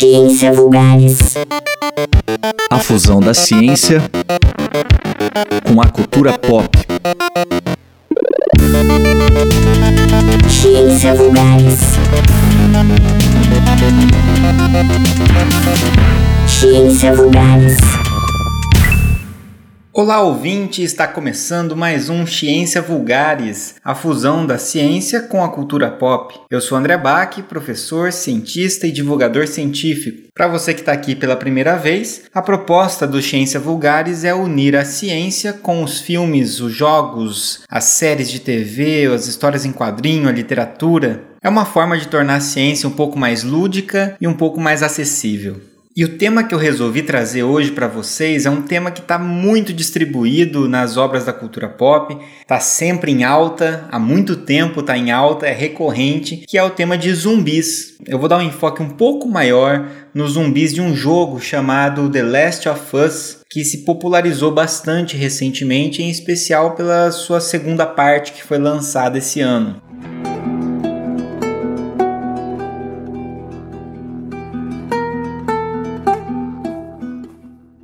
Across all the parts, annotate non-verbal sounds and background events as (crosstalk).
Ciência Vulgares. A fusão da ciência com a cultura pop. Ciência Vulgares. Ciência Vulgares. Olá, ouvinte! Está começando mais um Ciência Vulgares, a fusão da ciência com a cultura pop. Eu sou André Bach, professor, cientista e divulgador científico. Para você que está aqui pela primeira vez, a proposta do Ciência Vulgares é unir a ciência com os filmes, os jogos, as séries de TV, as histórias em quadrinho, a literatura. É uma forma de tornar a ciência um pouco mais lúdica e um pouco mais acessível. E o tema que eu resolvi trazer hoje para vocês é um tema que está muito distribuído nas obras da cultura pop, está sempre em alta, há muito tempo está em alta, é recorrente, que é o tema de zumbis. Eu vou dar um enfoque um pouco maior nos zumbis de um jogo chamado The Last of Us, que se popularizou bastante recentemente, em especial pela sua segunda parte que foi lançada esse ano.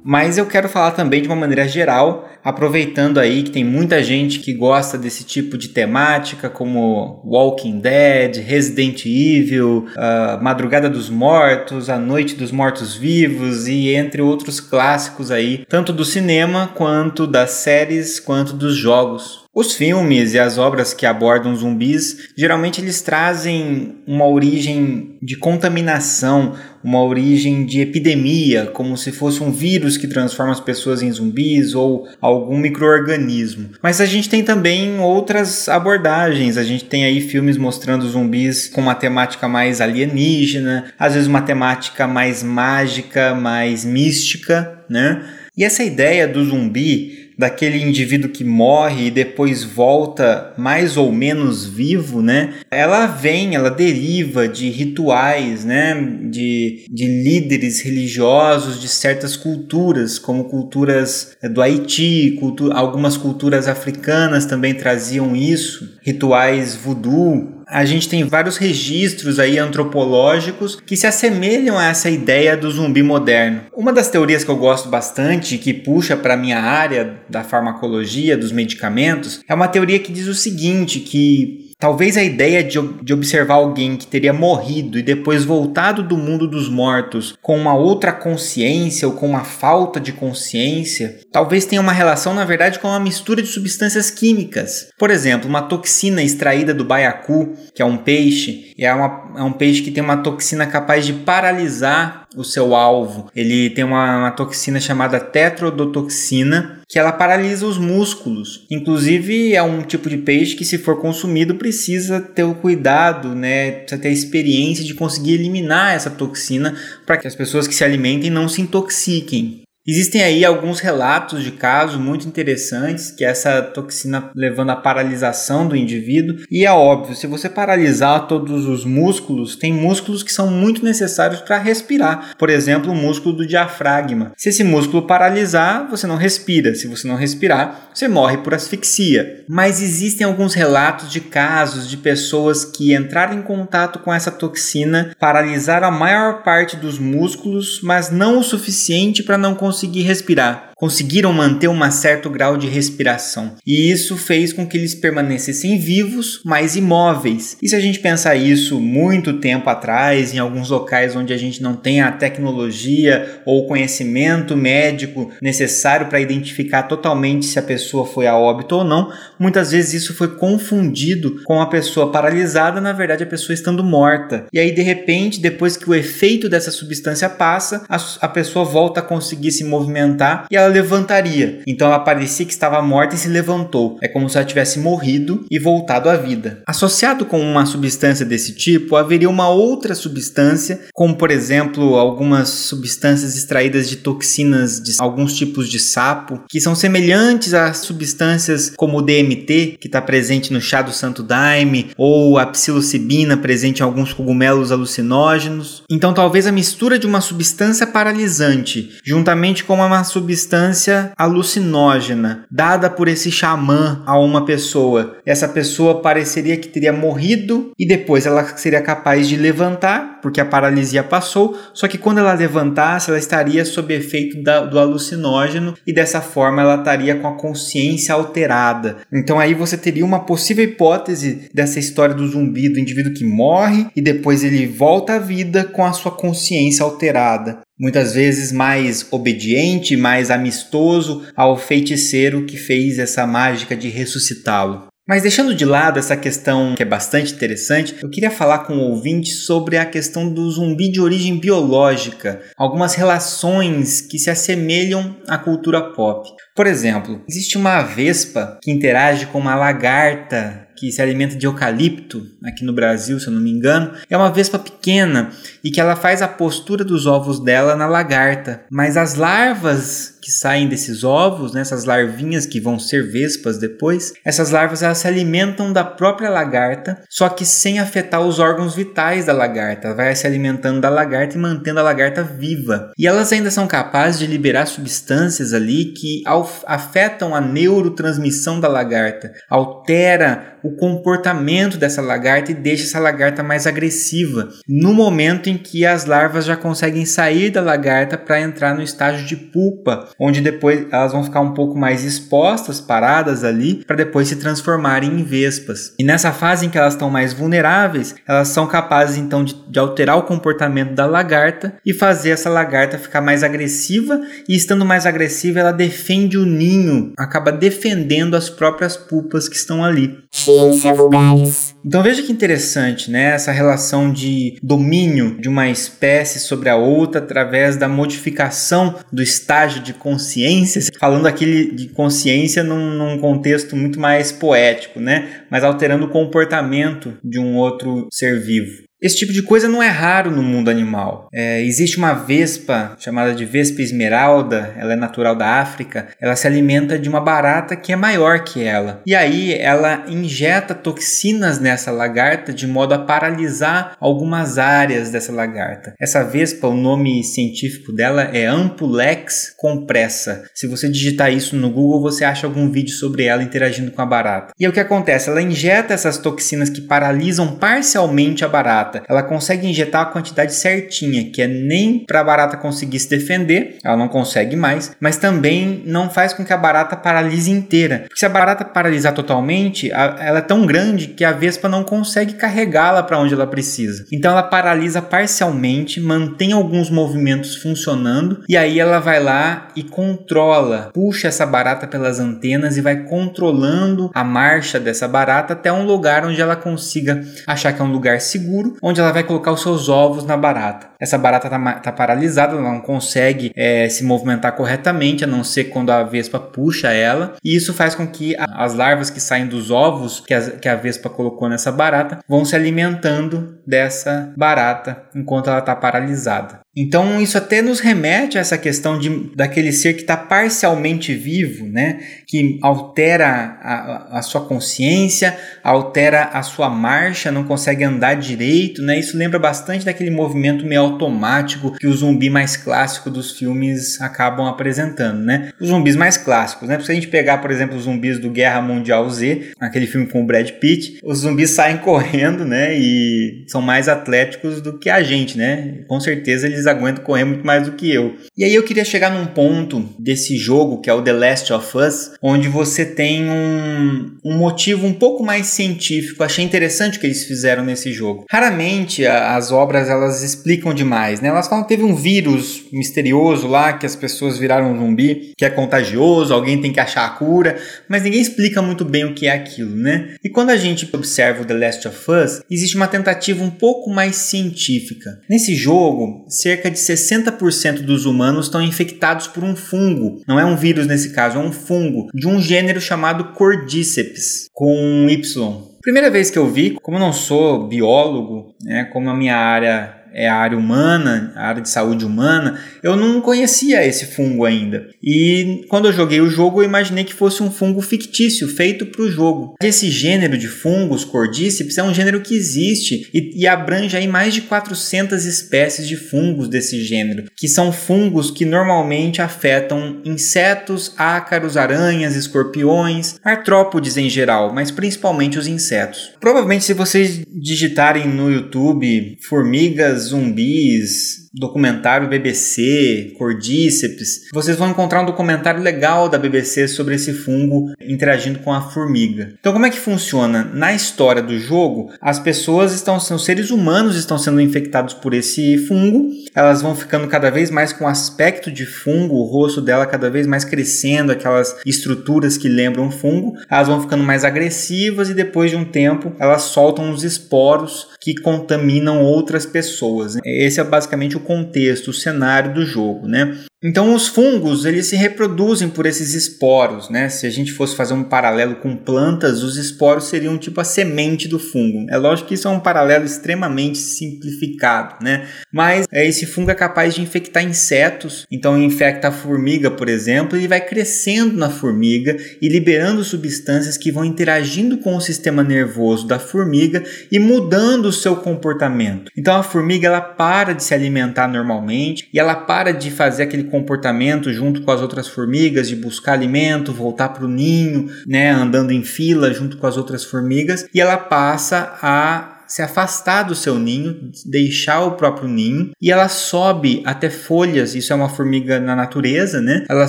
Mas eu quero falar também de uma maneira geral, aproveitando aí que tem muita gente que gosta desse tipo de temática, como Walking Dead, Resident Evil, uh, Madrugada dos Mortos, A Noite dos Mortos Vivos e entre outros clássicos aí, tanto do cinema quanto das séries quanto dos jogos. Os filmes e as obras que abordam zumbis, geralmente eles trazem uma origem de contaminação, uma origem de epidemia, como se fosse um vírus que transforma as pessoas em zumbis ou algum microorganismo. Mas a gente tem também outras abordagens. A gente tem aí filmes mostrando zumbis com uma temática mais alienígena, às vezes uma temática mais mágica, mais mística, né? E essa ideia do zumbi daquele indivíduo que morre e depois volta mais ou menos vivo, né? Ela vem, ela deriva de rituais, né? De, de líderes religiosos de certas culturas, como culturas do Haiti, cultu algumas culturas africanas também traziam isso, rituais voodoo, a gente tem vários registros aí antropológicos que se assemelham a essa ideia do zumbi moderno. Uma das teorias que eu gosto bastante, que puxa para a minha área da farmacologia, dos medicamentos, é uma teoria que diz o seguinte, que Talvez a ideia de, de, observar alguém que teria morrido e depois voltado do mundo dos mortos com uma outra consciência ou com uma falta de consciência, talvez tenha uma relação, na verdade, com uma mistura de substâncias químicas. Por exemplo, uma toxina extraída do baiacu, que é um peixe, é, uma, é um peixe que tem uma toxina capaz de paralisar o seu alvo. Ele tem uma, uma toxina chamada tetrodotoxina que ela paralisa os músculos. Inclusive é um tipo de peixe que se for consumido precisa ter o cuidado, né, precisa ter a experiência de conseguir eliminar essa toxina para que as pessoas que se alimentem não se intoxiquem. Existem aí alguns relatos de casos muito interessantes que essa toxina levando à paralisação do indivíduo. E é óbvio, se você paralisar todos os músculos, tem músculos que são muito necessários para respirar. Por exemplo, o músculo do diafragma. Se esse músculo paralisar, você não respira. Se você não respirar, você morre por asfixia. Mas existem alguns relatos de casos de pessoas que entraram em contato com essa toxina, paralisaram a maior parte dos músculos, mas não o suficiente para não conseguir conseguir respirar conseguiram manter um certo grau de respiração. E isso fez com que eles permanecessem vivos, mas imóveis. E se a gente pensar isso muito tempo atrás, em alguns locais onde a gente não tem a tecnologia ou conhecimento médico necessário para identificar totalmente se a pessoa foi a óbito ou não, muitas vezes isso foi confundido com a pessoa paralisada, na verdade a pessoa estando morta. E aí de repente, depois que o efeito dessa substância passa, a, a pessoa volta a conseguir se movimentar e ela ela levantaria. Então ela parecia que estava morta e se levantou. É como se ela tivesse morrido e voltado à vida. Associado com uma substância desse tipo, haveria uma outra substância, como por exemplo algumas substâncias extraídas de toxinas de alguns tipos de sapo, que são semelhantes a substâncias como o DMT, que está presente no chá do santo daime, ou a psilocibina presente em alguns cogumelos alucinógenos. Então talvez a mistura de uma substância paralisante, juntamente com uma substância substância alucinógena dada por esse xamã a uma pessoa. Essa pessoa pareceria que teria morrido e depois ela seria capaz de levantar, porque a paralisia passou, só que quando ela levantasse, ela estaria sob efeito da, do alucinógeno e dessa forma ela estaria com a consciência alterada. Então aí você teria uma possível hipótese dessa história do zumbi, do indivíduo que morre e depois ele volta à vida com a sua consciência alterada muitas vezes mais obediente, mais amistoso ao feiticeiro que fez essa mágica de ressuscitá-lo. Mas deixando de lado essa questão que é bastante interessante, eu queria falar com o ouvinte sobre a questão do zumbi de origem biológica, algumas relações que se assemelham à cultura pop. Por exemplo, existe uma vespa que interage com uma lagarta que se alimenta de eucalipto, aqui no Brasil, se eu não me engano, é uma vespa pequena e que ela faz a postura dos ovos dela na lagarta. Mas as larvas que saem desses ovos, né, essas larvinhas que vão ser vespas depois, essas larvas elas se alimentam da própria lagarta, só que sem afetar os órgãos vitais da lagarta. Ela vai se alimentando da lagarta e mantendo a lagarta viva. E elas ainda são capazes de liberar substâncias ali que afetam a neurotransmissão da lagarta, altera o comportamento dessa lagarta e deixa essa lagarta mais agressiva. No momento em que as larvas já conseguem sair da lagarta para entrar no estágio de pupa, onde depois elas vão ficar um pouco mais expostas, paradas ali, para depois se transformarem em vespas. E nessa fase em que elas estão mais vulneráveis, elas são capazes então de, de alterar o comportamento da lagarta e fazer essa lagarta ficar mais agressiva, e estando mais agressiva, ela defende o ninho, acaba defendendo as próprias pupas que estão ali. Ciência vulgares. Então veja que interessante, né? Essa relação de domínio de uma espécie sobre a outra através da modificação do estágio de consciência, falando aqui de consciência num, num contexto muito mais poético, né? Mas alterando o comportamento de um outro ser vivo. Esse tipo de coisa não é raro no mundo animal. É, existe uma vespa chamada de vespa esmeralda, ela é natural da África. Ela se alimenta de uma barata que é maior que ela. E aí ela injeta toxinas nessa lagarta de modo a paralisar algumas áreas dessa lagarta. Essa vespa, o nome científico dela é Ampulex compressa. Se você digitar isso no Google, você acha algum vídeo sobre ela interagindo com a barata. E o que acontece? Ela injeta essas toxinas que paralisam parcialmente a barata barata, ela consegue injetar a quantidade certinha, que é nem para a barata conseguir se defender, ela não consegue mais, mas também não faz com que a barata paralise inteira. Porque se a barata paralisar totalmente, ela é tão grande que a vespa não consegue carregá-la para onde ela precisa. Então ela paralisa parcialmente, mantém alguns movimentos funcionando e aí ela vai lá e controla, puxa essa barata pelas antenas e vai controlando a marcha dessa barata até um lugar onde ela consiga achar que é um lugar seguro onde ela vai colocar os seus ovos na barata. Essa barata está tá paralisada, ela não consegue é, se movimentar corretamente, a não ser quando a vespa puxa ela, e isso faz com que as larvas que saem dos ovos que a, que a vespa colocou nessa barata vão se alimentando dessa barata enquanto ela está paralisada. Então isso até nos remete a essa questão de, daquele ser que está parcialmente vivo, né? que altera a, a, sua consciência, altera a sua marcha, não consegue andar direito. Né? Isso lembra bastante daquele movimento meio automático que o zumbi mais clássico dos filmes acabam apresentando. Né? Os zumbis mais clássicos, né? se a gente pegar, por exemplo, os zumbis do Guerra Mundial Z, aquele filme com o Brad Pitt, os zumbis saem (laughs) correndo né? e são mais atléticos do que a gente. Né? Com certeza eles aguentam correr muito mais do que eu. E aí eu queria chegar num ponto desse jogo que é o The Last of Us, onde você tem um, um motivo um pouco mais científico. Achei interessante o que eles fizeram nesse jogo. Raramente as obras elas explicam demais, né? Elas falam que teve um vírus misterioso lá que as pessoas viraram um zumbi, que é contagioso, alguém tem que achar a cura, mas ninguém explica muito bem o que é aquilo, né? E quando a gente observa o The Last of Us, existe uma tentativa um pouco mais científica. Nesse jogo, cerca de 60% dos humanos estão infectados por um fungo. Não é um vírus nesse caso, é um fungo de um gênero chamado Cordyceps, com Y. Primeira vez que eu vi, como eu não sou biólogo, né, como a minha área é a área humana, a área de saúde humana, eu não conhecia esse fungo ainda. E quando eu joguei o jogo, eu imaginei que fosse um fungo fictício, feito para o jogo. Esse gênero de fungos, cordíceps, é um gênero que existe e, e abrange aí mais de 400 espécies de fungos desse gênero, que são fungos que normalmente afetam insetos, ácaros, aranhas, escorpiões, artrópodes em geral, mas principalmente os insetos. Provavelmente se vocês digitarem no YouTube formigas zumbis, documentário BBC, Cordíceps, vocês vão encontrar um documentário legal da BBC sobre esse fungo interagindo com a formiga. Então, como é que funciona? Na história do jogo, as pessoas estão, os seres humanos estão sendo infectados por esse fungo, elas vão ficando cada vez mais com aspecto de fungo, o rosto dela cada vez mais crescendo, aquelas estruturas que lembram fungo, elas vão ficando mais agressivas e depois de um tempo elas soltam os esporos que contaminam outras pessoas. Esse é basicamente o contexto, o cenário do jogo, né? Então os fungos eles se reproduzem por esses esporos, né? Se a gente fosse fazer um paralelo com plantas, os esporos seriam tipo a semente do fungo. É lógico que isso é um paralelo extremamente simplificado, né? Mas é, esse fungo é capaz de infectar insetos, então infecta a formiga, por exemplo, e vai crescendo na formiga e liberando substâncias que vão interagindo com o sistema nervoso da formiga e mudando o seu comportamento. Então a formiga ela para de se alimentar normalmente e ela para de fazer aquele comportamento junto com as outras formigas de buscar alimento, voltar para o ninho, né, andando em fila junto com as outras formigas, e ela passa a se afastar do seu ninho, deixar o próprio ninho e ela sobe até folhas. Isso é uma formiga na natureza, né? Ela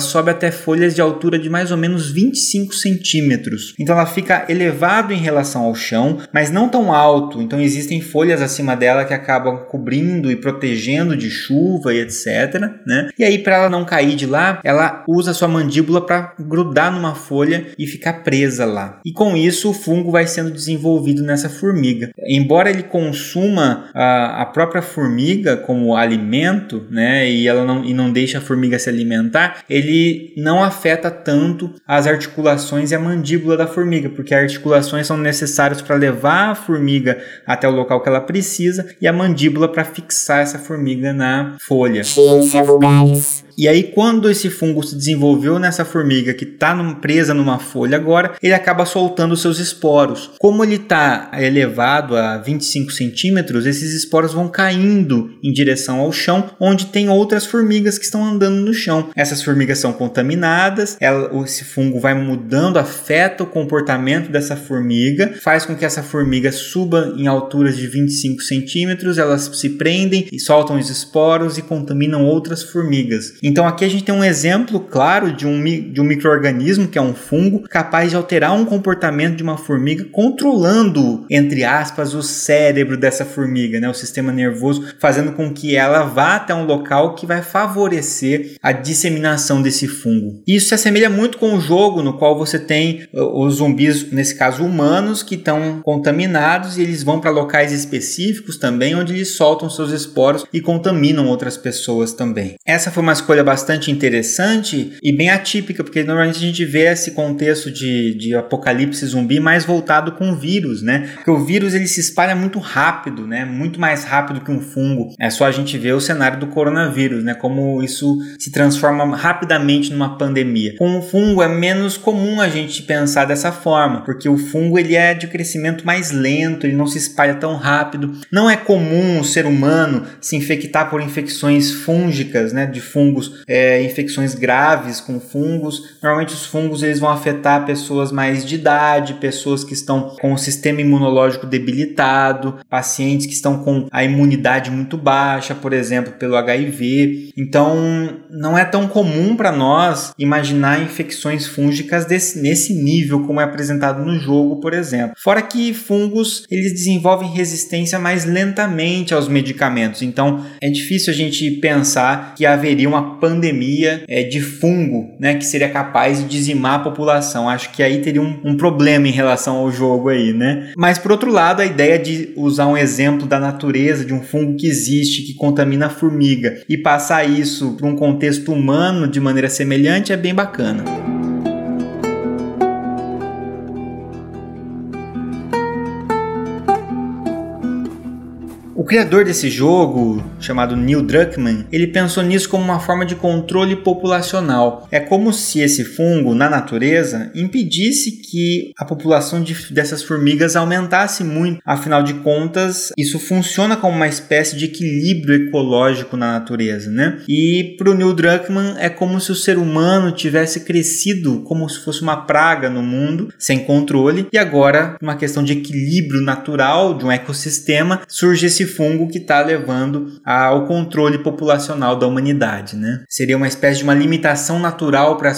sobe até folhas de altura de mais ou menos 25 centímetros. Então ela fica elevado em relação ao chão, mas não tão alto. Então existem folhas acima dela que acabam cobrindo e protegendo de chuva e etc. Né? E aí, para ela não cair de lá, ela usa sua mandíbula para grudar numa folha e ficar presa lá. E com isso, o fungo vai sendo desenvolvido nessa formiga. Em embora ele consuma a, a própria formiga como alimento, né, e ela não, e não deixa a formiga se alimentar, ele não afeta tanto as articulações e a mandíbula da formiga, porque as articulações são necessárias para levar a formiga até o local que ela precisa e a mandíbula para fixar essa formiga na folha. E aí, quando esse fungo se desenvolveu nessa formiga que está presa numa folha agora, ele acaba soltando seus esporos. Como ele está elevado a 25 centímetros, esses esporos vão caindo em direção ao chão, onde tem outras formigas que estão andando no chão. Essas formigas são contaminadas, ela, esse fungo vai mudando, afeta o comportamento dessa formiga, faz com que essa formiga suba em alturas de 25 centímetros, elas se prendem e soltam os esporos e contaminam outras formigas. Então aqui a gente tem um exemplo claro de um, de um microorganismo que é um fungo capaz de alterar um comportamento de uma formiga, controlando, entre aspas, o cérebro dessa formiga, né, o sistema nervoso, fazendo com que ela vá até um local que vai favorecer a disseminação desse fungo. Isso se assemelha muito com o jogo no qual você tem os zumbis, nesse caso humanos, que estão contaminados e eles vão para locais específicos também, onde eles soltam seus esporos e contaminam outras pessoas também. Essa foi uma escolha escolha bastante interessante e bem atípica, porque normalmente a gente vê esse contexto de, de apocalipse zumbi mais voltado com o vírus, né? Porque o vírus ele se espalha muito rápido, né? Muito mais rápido que um fungo. É só a gente ver o cenário do coronavírus, né? Como isso se transforma rapidamente numa pandemia. Com o fungo é menos comum a gente pensar dessa forma, porque o fungo ele é de crescimento mais lento, ele não se espalha tão rápido. Não é comum o ser humano se infectar por infecções fúngicas, né? De fungos é, infecções graves com fungos. Normalmente os fungos eles vão afetar pessoas mais de idade, pessoas que estão com o sistema imunológico debilitado, pacientes que estão com a imunidade muito baixa, por exemplo, pelo HIV. Então, não é tão comum para nós imaginar infecções fúngicas desse, nesse nível como é apresentado no jogo, por exemplo. Fora que fungos eles desenvolvem resistência mais lentamente aos medicamentos. Então, é difícil a gente pensar que haveria uma pandemia é, de fungo, né, que seria capaz de dizimar a população. Acho que aí teria um, um problema em relação ao jogo aí, né? Mas por outro lado, a ideia de usar um exemplo da natureza de um fungo que existe, que contamina a formiga, e passar isso para um contexto humano de maneira semelhante é bem bacana. Criador desse jogo, chamado Neil Druckmann, ele pensou nisso como uma forma de controle populacional. É como se esse fungo, na natureza, impedisse que a população de, dessas formigas aumentasse muito. Afinal de contas, isso funciona como uma espécie de equilíbrio ecológico na natureza, né? E para o Neil Druckmann é como se o ser humano tivesse crescido como se fosse uma praga no mundo, sem controle, e agora, uma questão de equilíbrio natural de um ecossistema, surge esse fungo que está levando ao controle populacional da humanidade, né? Seria uma espécie de uma limitação natural para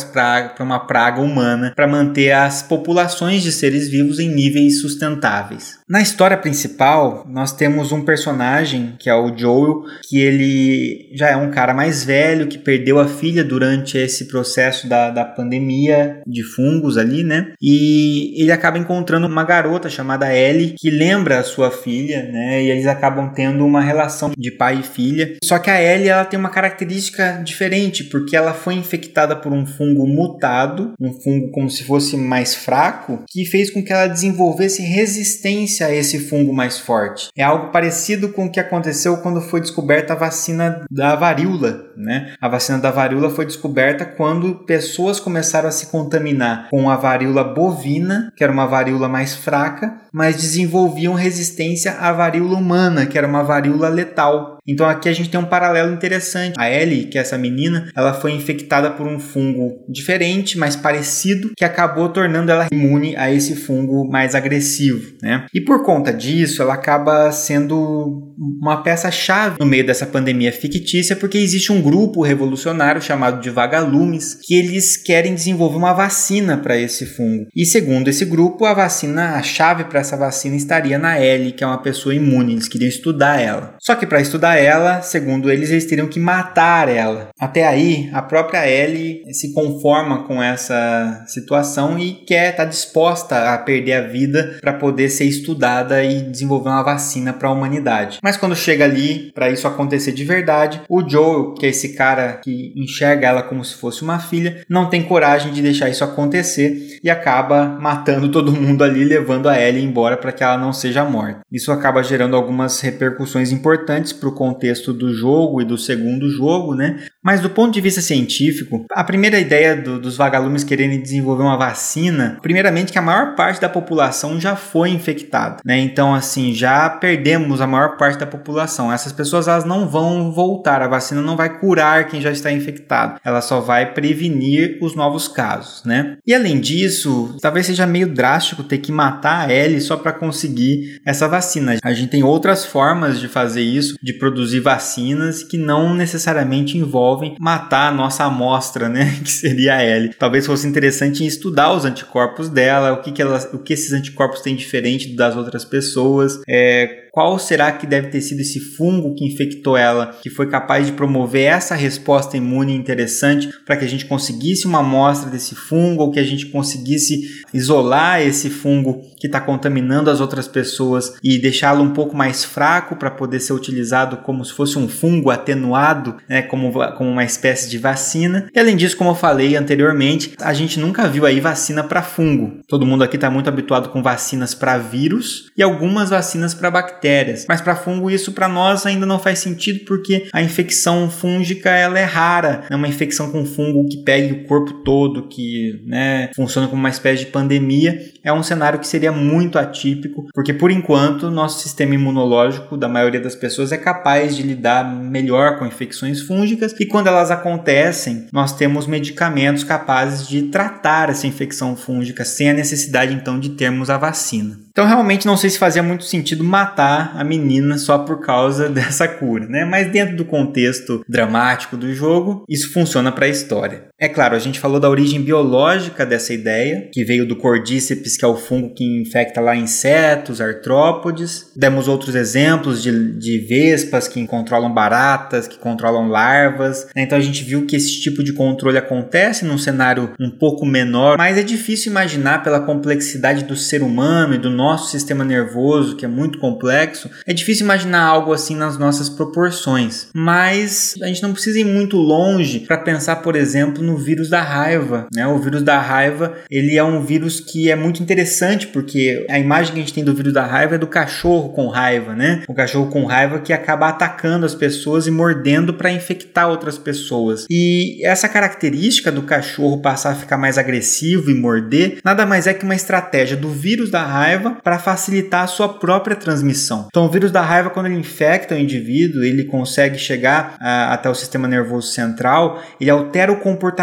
uma praga humana para manter as populações de seres vivos em níveis sustentáveis. Na história principal, nós temos um personagem que é o Joel, que ele já é um cara mais velho que perdeu a filha durante esse processo da, da pandemia de fungos ali, né? E ele acaba encontrando uma garota chamada Ellie que lembra a sua filha, né? E eles acabam tendo uma relação de pai e filha. Só que a Ellie ela tem uma característica diferente porque ela foi infectada por um fungo mutado, um fungo como se fosse mais fraco, que fez com que ela desenvolvesse resistência a esse fungo mais forte. É algo parecido com o que aconteceu quando foi descoberta a vacina da varíola, né? A vacina da varíola foi descoberta quando pessoas começaram a se contaminar com a varíola bovina, que era uma varíola mais fraca, mas desenvolviam resistência à varíola humana, que era uma varíola letal. Então aqui a gente tem um paralelo interessante. A Ellie, que é essa menina, ela foi infectada por um fungo diferente, mais parecido, que acabou tornando ela imune a esse fungo mais agressivo, né? E por conta disso, ela acaba sendo uma peça-chave no meio dessa pandemia fictícia, porque existe um grupo revolucionário chamado de Vagalumes, que eles querem desenvolver uma vacina para esse fungo. E segundo esse grupo, a vacina, a chave para essa vacina estaria na Ellie, que é uma pessoa imune, eles queriam estudar ela. Só que para estudar ela, segundo eles, eles teriam que matar ela. Até aí, a própria Ellie se conforma com essa situação e quer estar tá disposta a perder a vida para poder ser estudada e desenvolver uma vacina para a humanidade. Mas quando chega ali, para isso acontecer de verdade, o Joel, que é esse cara que enxerga ela como se fosse uma filha, não tem coragem de deixar isso acontecer e acaba matando todo mundo ali, levando a Ellie embora para que ela não seja morta. Isso acaba gerando algumas repercussões importantes para o contexto do jogo e do segundo jogo, né? Mas do ponto de vista científico, a primeira ideia do, dos vagalumes quererem desenvolver uma vacina, primeiramente que a maior parte da população já foi infectada, né? Então assim, já perdemos a maior parte da população. Essas pessoas elas não vão voltar, a vacina não vai curar quem já está infectado. Ela só vai prevenir os novos casos, né? E além disso, talvez seja meio drástico ter que matar a Ellie só para conseguir essa vacina. A gente tem outras formas de fazer isso, de produzir vacinas que não necessariamente envolvem matar a nossa amostra, né? (laughs) Que seria a Ellie. Talvez fosse interessante estudar os anticorpos dela, o que, que, ela, o que esses anticorpos têm diferente das outras pessoas, é, qual será que deve ter sido esse fungo que infectou ela, que foi capaz de promover essa resposta imune interessante para que a gente conseguisse uma amostra desse fungo ou que a gente conseguisse isolar esse fungo que está contaminando as outras pessoas e deixá-lo um pouco mais fraco para poder ser utilizado como se fosse um fungo atenuado, né, como, como uma espécie de vacina. E além disso, como eu falei anteriormente, a gente nunca viu aí vacina para fungo. Todo mundo aqui está muito habituado com vacinas para vírus e algumas vacinas para bactérias bactérias. Mas para fungo isso para nós ainda não faz sentido porque a infecção fúngica ela é rara, é uma infecção com fungo que pegue o corpo todo, que né, funciona como uma espécie de pandemia. É um cenário que seria muito atípico, porque por enquanto nosso sistema imunológico da maioria das pessoas é capaz de lidar melhor com infecções fúngicas e quando elas acontecem, nós temos medicamentos capazes de tratar essa infecção fúngica sem a necessidade então de termos a vacina. Então realmente não sei se fazia muito sentido matar a menina só por causa (laughs) dessa cura, né? Mas dentro do contexto dramático do jogo, isso funciona para a história. É claro, a gente falou da origem biológica dessa ideia, que veio do Cordyceps, que é o fungo que infecta lá insetos, artrópodes. Demos outros exemplos de, de vespas que controlam baratas, que controlam larvas. Então a gente viu que esse tipo de controle acontece num cenário um pouco menor, mas é difícil imaginar pela complexidade do ser humano e do nosso sistema nervoso, que é muito complexo, é difícil imaginar algo assim nas nossas proporções. Mas a gente não precisa ir muito longe para pensar, por exemplo, no vírus da raiva, né? O vírus da raiva, ele é um vírus que é muito interessante porque a imagem que a gente tem do vírus da raiva é do cachorro com raiva, né? O cachorro com raiva que acaba atacando as pessoas e mordendo para infectar outras pessoas. E essa característica do cachorro passar a ficar mais agressivo e morder, nada mais é que uma estratégia do vírus da raiva para facilitar a sua própria transmissão. Então, o vírus da raiva, quando ele infecta o indivíduo, ele consegue chegar a, até o sistema nervoso central, ele altera o comportamento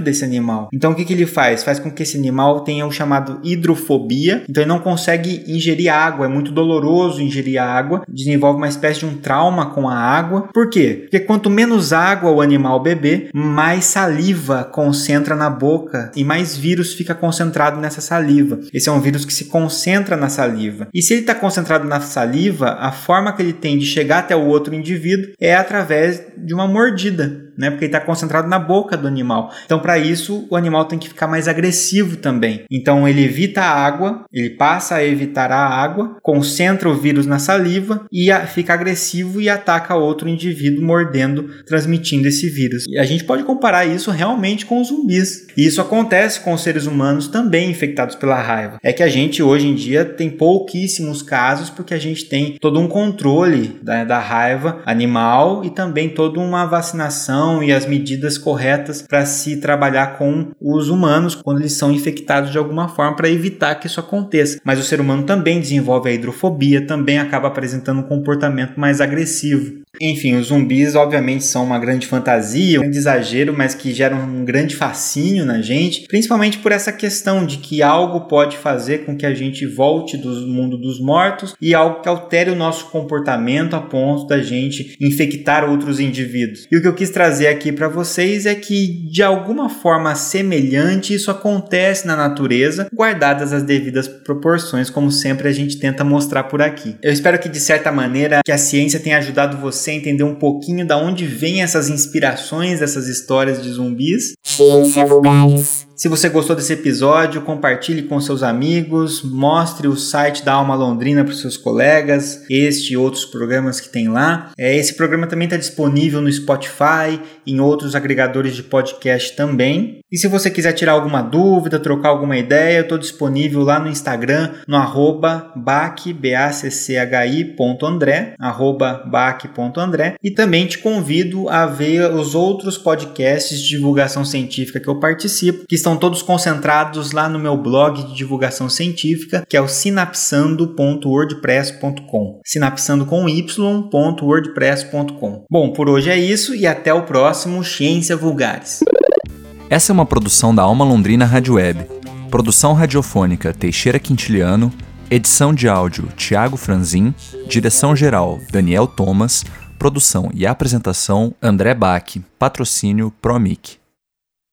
desse animal. Então, o que, que ele faz? Faz com que esse animal tenha o chamado hidrofobia, então ele não consegue ingerir água, é muito doloroso ingerir água, desenvolve uma espécie de um trauma com a água. Por quê? Porque quanto menos água o animal beber, mais saliva concentra na boca e mais vírus fica concentrado nessa saliva. Esse é um vírus que se concentra na saliva. E se ele está concentrado na saliva, a forma que ele tem de chegar até o outro indivíduo é através de uma mordida né? Porque ele está concentrado na boca do animal. Então, para isso, o animal tem que ficar mais agressivo também. Então, ele evita a água, ele passa a evitar a água, concentra o vírus na saliva e fica agressivo e ataca outro indivíduo mordendo, transmitindo esse vírus. E a gente pode comparar isso realmente com os zumbis. E isso acontece com os seres humanos também infectados pela raiva. É que a gente hoje em dia tem pouquíssimos casos porque a gente tem todo um controle da, da raiva animal e também toda uma vacinação e as medidas corretas para se trabalhar com os humanos quando eles são infectados de alguma forma para evitar que isso aconteça. Mas o ser humano também desenvolve a hidrofobia, também acaba apresentando um comportamento mais agressivo. Enfim, os zumbis obviamente são uma grande fantasia, um grande exagero, mas que geram um grande fascínio na gente, principalmente por essa questão de que algo pode fazer com que a gente volte do mundo dos mortos e algo que altere o nosso comportamento a ponto da gente infectar outros indivíduos. E o que eu quis trazer aqui para vocês é que de alguma forma semelhante isso acontece na natureza, guardadas as devidas proporções, como sempre a gente tenta mostrar por aqui. Eu espero que de certa maneira que a ciência tenha ajudado você você entender um pouquinho da onde vêm essas inspirações dessas histórias de zumbis. Ciência Vulgares. Se você gostou desse episódio, compartilhe com seus amigos, mostre o site da Alma Londrina para os seus colegas, este e outros programas que tem lá. É, esse programa também está disponível no Spotify, em outros agregadores de podcast também. E se você quiser tirar alguma dúvida, trocar alguma ideia, eu estou disponível lá no Instagram, no arroba bacchi.andré, arroba bac.andré. E também te convido a ver os outros podcasts de divulgação científica que eu participo, que estão estão todos concentrados lá no meu blog de divulgação científica, que é o sinapsando.wordpress.com. Sinapsando com y.wordpress.com. Bom, por hoje é isso e até o próximo Ciência Vulgares. Essa é uma produção da Alma Londrina Rádio Web. Produção radiofônica Teixeira Quintiliano, edição de áudio Tiago Franzin, direção geral Daniel Thomas, produção e apresentação André Bach, patrocínio Promic.